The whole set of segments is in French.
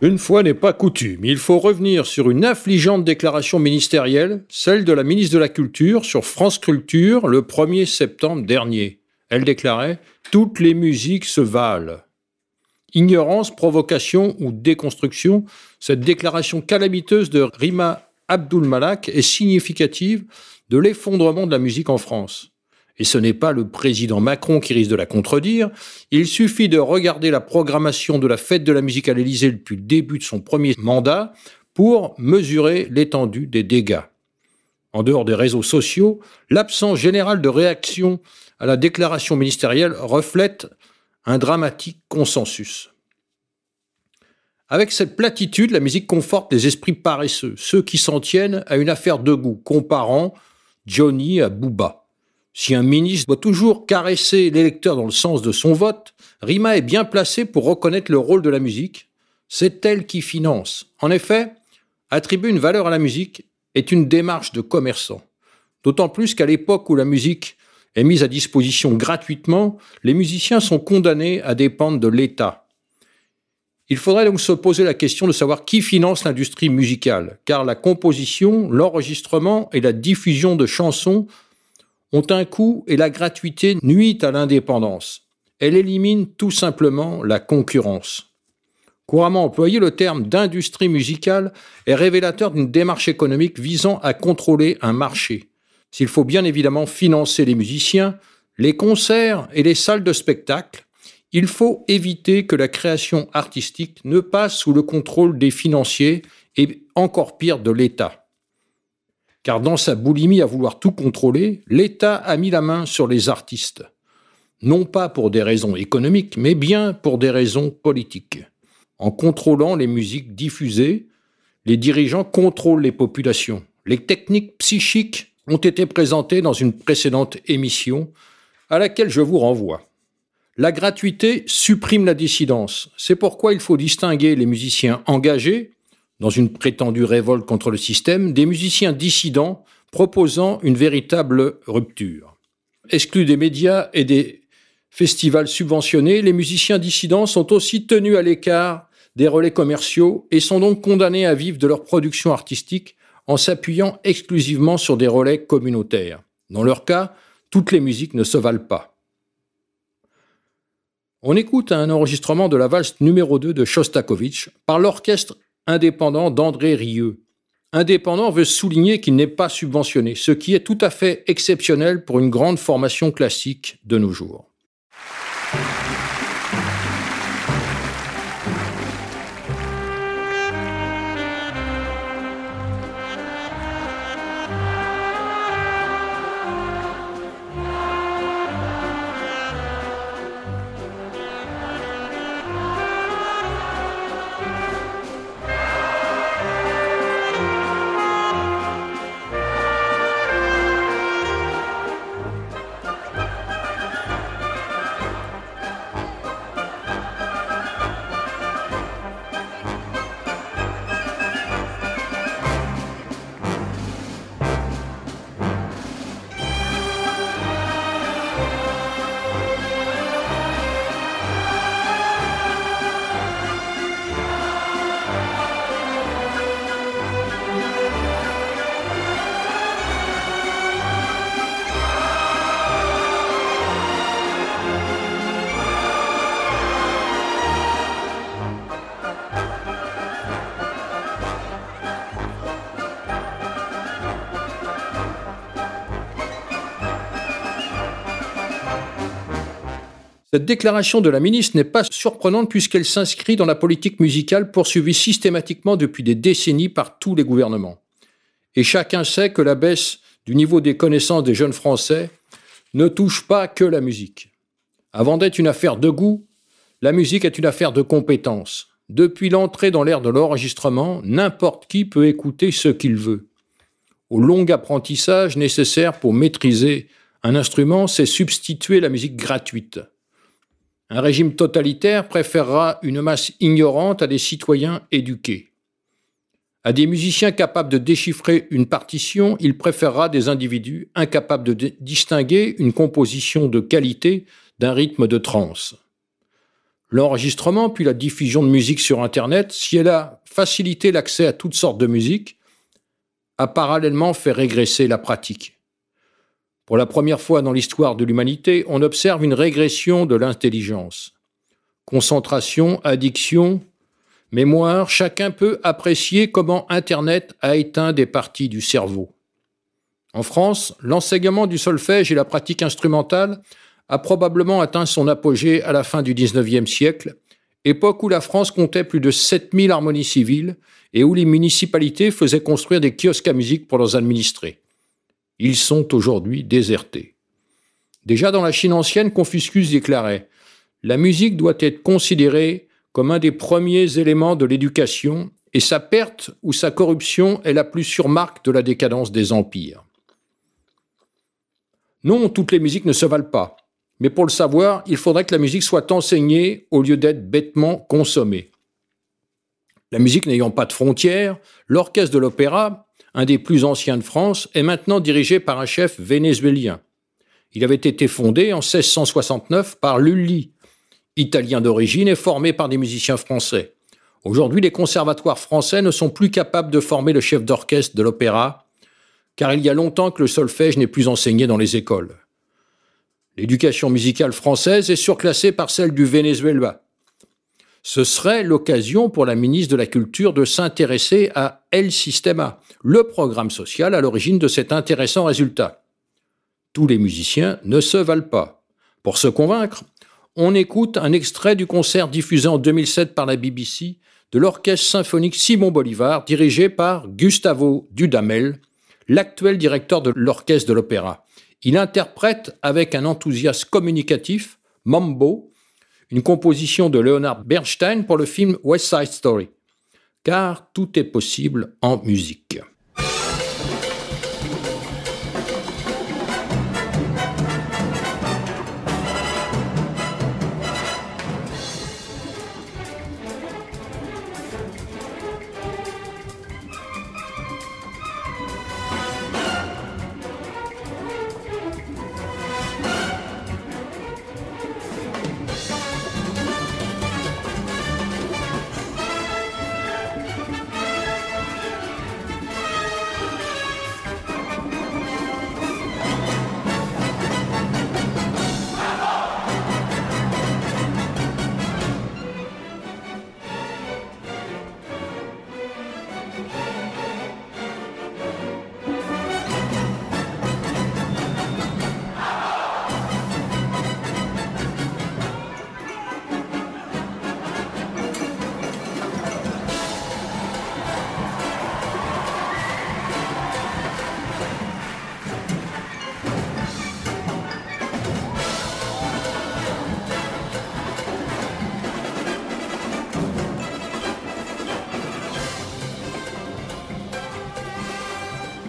Une fois n'est pas coutume, il faut revenir sur une affligeante déclaration ministérielle, celle de la ministre de la Culture sur France Culture le 1er septembre dernier. Elle déclarait Toutes les musiques se valent. Ignorance, provocation ou déconstruction, cette déclaration calamiteuse de Rima Abdul Malak est significative de l'effondrement de la musique en France. Et ce n'est pas le président Macron qui risque de la contredire, il suffit de regarder la programmation de la fête de la musique à l'Élysée depuis le début de son premier mandat pour mesurer l'étendue des dégâts. En dehors des réseaux sociaux, l'absence générale de réaction à la déclaration ministérielle reflète un dramatique consensus. Avec cette platitude, la musique conforte les esprits paresseux, ceux qui s'en tiennent à une affaire de goût, comparant Johnny à Booba. Si un ministre doit toujours caresser l'électeur dans le sens de son vote, Rima est bien placée pour reconnaître le rôle de la musique. C'est elle qui finance. En effet, attribuer une valeur à la musique est une démarche de commerçant. D'autant plus qu'à l'époque où la musique est mise à disposition gratuitement, les musiciens sont condamnés à dépendre de l'État. Il faudrait donc se poser la question de savoir qui finance l'industrie musicale, car la composition, l'enregistrement et la diffusion de chansons ont un coût et la gratuité nuit à l'indépendance. Elle élimine tout simplement la concurrence. Couramment employé, le terme d'industrie musicale est révélateur d'une démarche économique visant à contrôler un marché. S'il faut bien évidemment financer les musiciens, les concerts et les salles de spectacle, il faut éviter que la création artistique ne passe sous le contrôle des financiers et encore pire de l'État. Car dans sa boulimie à vouloir tout contrôler, l'État a mis la main sur les artistes. Non pas pour des raisons économiques, mais bien pour des raisons politiques. En contrôlant les musiques diffusées, les dirigeants contrôlent les populations. Les techniques psychiques ont été présentées dans une précédente émission à laquelle je vous renvoie. La gratuité supprime la dissidence. C'est pourquoi il faut distinguer les musiciens engagés, dans une prétendue révolte contre le système, des musiciens dissidents proposant une véritable rupture. Exclus des médias et des festivals subventionnés, les musiciens dissidents sont aussi tenus à l'écart des relais commerciaux et sont donc condamnés à vivre de leur production artistique en s'appuyant exclusivement sur des relais communautaires. Dans leur cas, toutes les musiques ne se valent pas. On écoute un enregistrement de la valse numéro 2 de Shostakovich par l'orchestre indépendant d'André Rieu. Indépendant veut souligner qu'il n'est pas subventionné, ce qui est tout à fait exceptionnel pour une grande formation classique de nos jours. Cette déclaration de la ministre n'est pas surprenante puisqu'elle s'inscrit dans la politique musicale poursuivie systématiquement depuis des décennies par tous les gouvernements. Et chacun sait que la baisse du niveau des connaissances des jeunes Français ne touche pas que la musique. Avant d'être une affaire de goût, la musique est une affaire de compétence. Depuis l'entrée dans l'ère de l'enregistrement, n'importe qui peut écouter ce qu'il veut. Au long apprentissage nécessaire pour maîtriser un instrument, c'est substituer la musique gratuite. Un régime totalitaire préférera une masse ignorante à des citoyens éduqués. À des musiciens capables de déchiffrer une partition, il préférera des individus incapables de distinguer une composition de qualité d'un rythme de trance. L'enregistrement puis la diffusion de musique sur Internet, si elle a facilité l'accès à toutes sortes de musique, a parallèlement fait régresser la pratique. Pour la première fois dans l'histoire de l'humanité, on observe une régression de l'intelligence. Concentration, addiction, mémoire, chacun peut apprécier comment Internet a éteint des parties du cerveau. En France, l'enseignement du solfège et la pratique instrumentale a probablement atteint son apogée à la fin du XIXe siècle, époque où la France comptait plus de 7000 harmonies civiles et où les municipalités faisaient construire des kiosques à musique pour leurs administrés. Ils sont aujourd'hui désertés. Déjà dans la Chine ancienne, Confucius déclarait La musique doit être considérée comme un des premiers éléments de l'éducation, et sa perte ou sa corruption est la plus sûre marque de la décadence des empires. Non, toutes les musiques ne se valent pas. Mais pour le savoir, il faudrait que la musique soit enseignée au lieu d'être bêtement consommée. La musique n'ayant pas de frontières, l'orchestre de l'opéra, un des plus anciens de France, est maintenant dirigé par un chef vénézuélien. Il avait été fondé en 1669 par Lully, italien d'origine et formé par des musiciens français. Aujourd'hui, les conservatoires français ne sont plus capables de former le chef d'orchestre de l'opéra, car il y a longtemps que le solfège n'est plus enseigné dans les écoles. L'éducation musicale française est surclassée par celle du Venezuela. Ce serait l'occasion pour la ministre de la Culture de s'intéresser à El Sistema, le programme social à l'origine de cet intéressant résultat. Tous les musiciens ne se valent pas. Pour se convaincre, on écoute un extrait du concert diffusé en 2007 par la BBC de l'Orchestre symphonique Simon Bolivar, dirigé par Gustavo Dudamel, l'actuel directeur de l'Orchestre de l'Opéra. Il interprète avec un enthousiasme communicatif Mambo, une composition de Leonard Bernstein pour le film West Side Story. Car tout est possible en musique.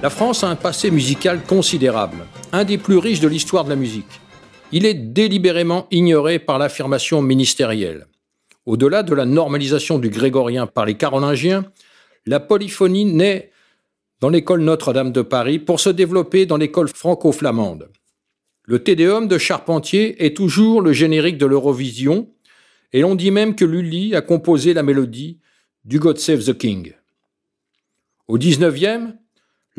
La France a un passé musical considérable, un des plus riches de l'histoire de la musique. Il est délibérément ignoré par l'affirmation ministérielle. Au-delà de la normalisation du grégorien par les carolingiens, la polyphonie naît dans l'école Notre-Dame de Paris pour se développer dans l'école franco-flamande. Le Tédéum de Charpentier est toujours le générique de l'Eurovision, et l'on dit même que Lully a composé la mélodie du God Save the King. Au XIXe,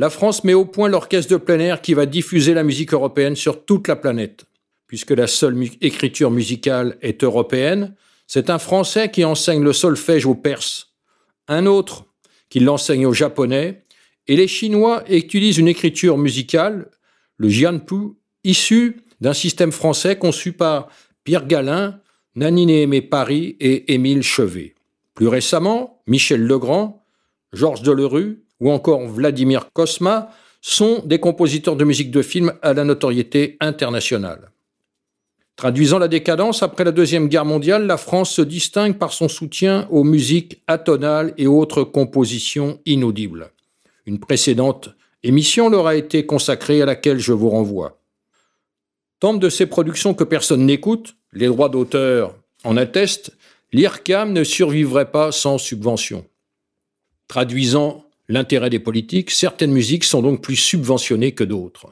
la France met au point l'orchestre de plein air qui va diffuser la musique européenne sur toute la planète. Puisque la seule écriture musicale est européenne, c'est un Français qui enseigne le solfège aux Perses, un autre qui l'enseigne aux Japonais, et les Chinois utilisent une écriture musicale, le Jianpu, issue d'un système français conçu par Pierre Galin, Nanine Aimé Paris et Émile Chevet. Plus récemment, Michel Legrand, Georges Delerue, ou encore Vladimir Kosma sont des compositeurs de musique de film à la notoriété internationale. Traduisant la décadence, après la Deuxième Guerre mondiale, la France se distingue par son soutien aux musiques atonales et autres compositions inaudibles. Une précédente émission leur a été consacrée à laquelle je vous renvoie. Tant de ces productions que personne n'écoute, les droits d'auteur en attestent, l'IRCAM ne survivrait pas sans subvention. Traduisant l'intérêt des politiques, certaines musiques sont donc plus subventionnées que d'autres.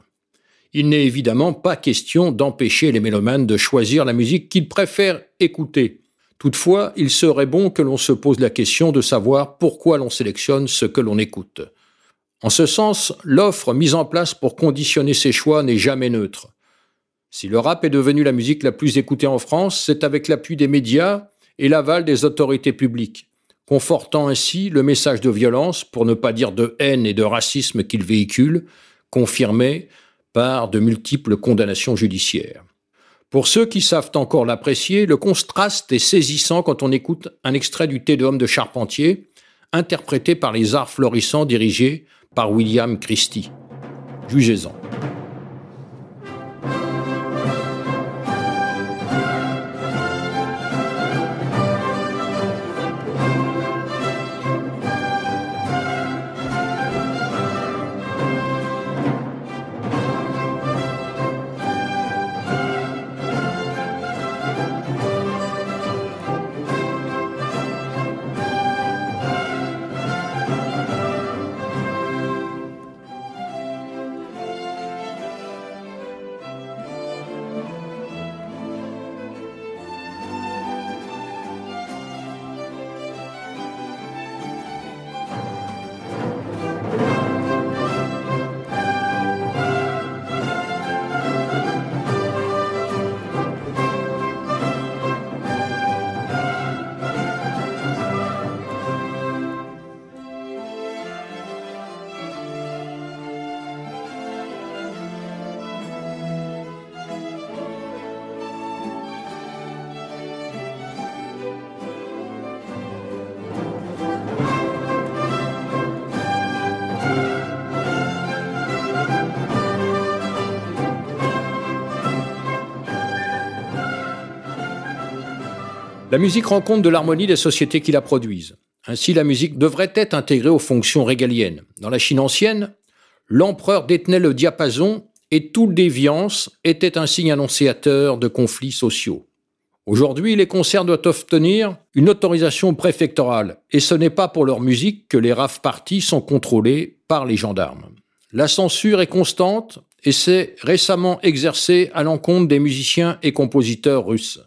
Il n'est évidemment pas question d'empêcher les mélomanes de choisir la musique qu'ils préfèrent écouter. Toutefois, il serait bon que l'on se pose la question de savoir pourquoi l'on sélectionne ce que l'on écoute. En ce sens, l'offre mise en place pour conditionner ces choix n'est jamais neutre. Si le rap est devenu la musique la plus écoutée en France, c'est avec l'appui des médias et l'aval des autorités publiques, confortant ainsi le message de violence, pour ne pas dire de haine et de racisme qu'il véhicule, confirmé par de multiples condamnations judiciaires. Pour ceux qui savent encore l'apprécier, le contraste est saisissant quand on écoute un extrait du Thé de Charpentier, interprété par les arts florissants dirigés par William Christie. Jugez-en. La musique rend compte de l'harmonie des sociétés qui la produisent. Ainsi, la musique devrait être intégrée aux fonctions régaliennes. Dans la Chine ancienne, l'empereur détenait le diapason et toute déviance était un signe annonciateur de conflits sociaux. Aujourd'hui, les concerts doivent obtenir une autorisation préfectorale, et ce n'est pas pour leur musique que les rave parties sont contrôlées par les gendarmes. La censure est constante et s'est récemment exercée à l'encontre des musiciens et compositeurs russes.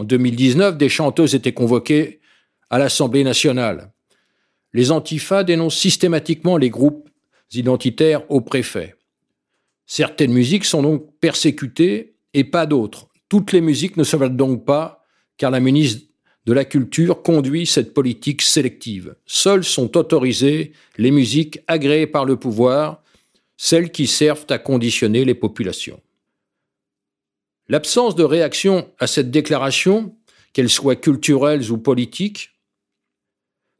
En 2019, des chanteuses étaient convoquées à l'Assemblée nationale. Les antifas dénoncent systématiquement les groupes identitaires au préfet. Certaines musiques sont donc persécutées et pas d'autres. Toutes les musiques ne se valent donc pas, car la ministre de la Culture conduit cette politique sélective. Seules sont autorisées les musiques agréées par le pouvoir, celles qui servent à conditionner les populations. L'absence de réaction à cette déclaration, qu'elle soit culturelle ou politique,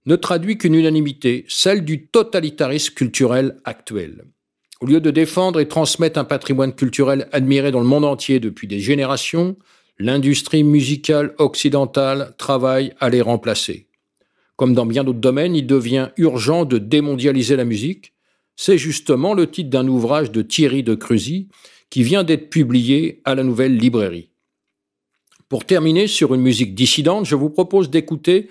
ne traduit qu'une unanimité, celle du totalitarisme culturel actuel. Au lieu de défendre et transmettre un patrimoine culturel admiré dans le monde entier depuis des générations, l'industrie musicale occidentale travaille à les remplacer. Comme dans bien d'autres domaines, il devient urgent de démondialiser la musique. C'est justement le titre d'un ouvrage de Thierry de Cruzy qui vient d'être publié à la Nouvelle Librairie. Pour terminer sur une musique dissidente, je vous propose d'écouter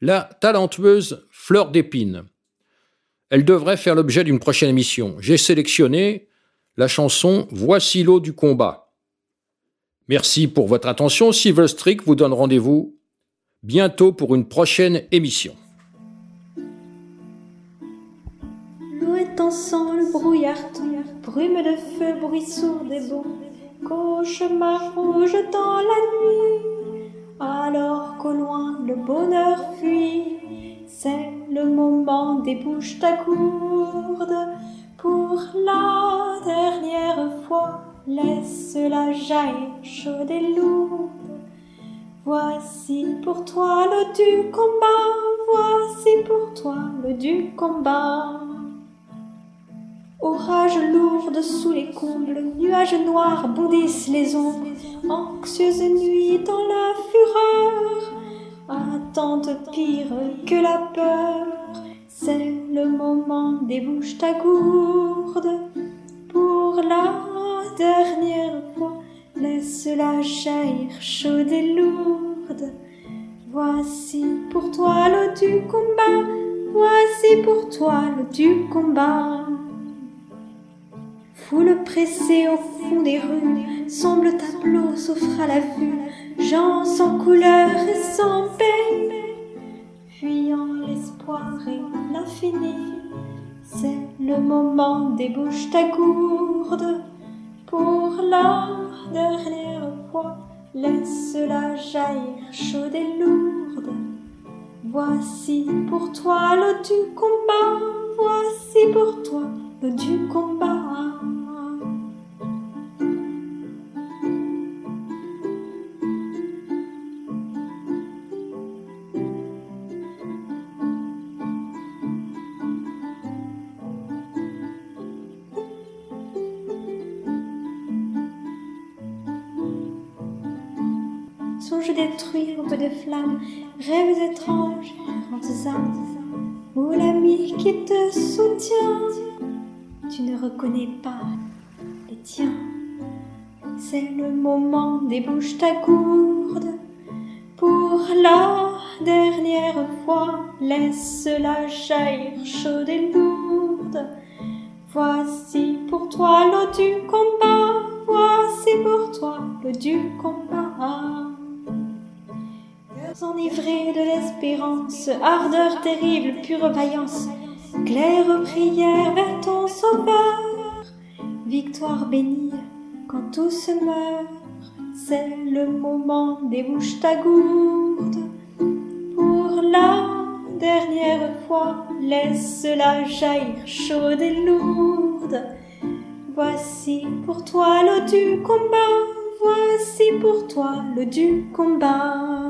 la talentueuse Fleur d'Épine. Elle devrait faire l'objet d'une prochaine émission. J'ai sélectionné la chanson Voici l'eau du combat. Merci pour votre attention. Strick vous donne rendez-vous bientôt pour une prochaine émission. Brume de feu, bruit sourd des bons, cauchemar rouge dans la nuit, alors qu'au loin le bonheur fuit, c'est le moment, débouche ta gourde, pour la dernière fois, laisse-la jaillir chaude et lourde. Voici pour toi le du combat, voici pour toi le du combat. Orage lourde sous les combles, nuages noirs bondissent les ombres, anxieuse nuit dans la fureur, attente pire que la peur, c'est le moment, débouche ta gourde, pour la dernière fois, laisse-la jaillir chaude et lourde. Voici pour toi le du combat, voici pour toi le du combat. Foule pressée au fond des rues, sombre tableau s'offre à la vue. gens sans couleur et sans paix, fuyant l'espoir et l'infini. C'est le moment, débouche ta gourde pour la dernière fois. Laisse-la jaillir chaude et lourde. Voici pour toi l'eau du combat, voici pour toi l'eau du combat. Songe détruire peu de flammes, rêves étranges, errantes âmes, où l'ami qui te soutient, tu ne reconnais pas les tiens. C'est le moment, débouche ta gourde, pour la dernière fois, laisse-la jaillir chaude et lourde. Voici pour toi l'eau du combat, voici pour toi l'eau du combat enivrés de l'espérance, ardeur terrible, pure vaillance, claire prière vers ton sauveur, victoire bénie quand tout se meurt, c'est le moment, débouche ta gourde, pour la dernière fois, laisse-la jaillir chaude et lourde. Voici pour toi l'eau du combat, voici pour toi l'eau du combat.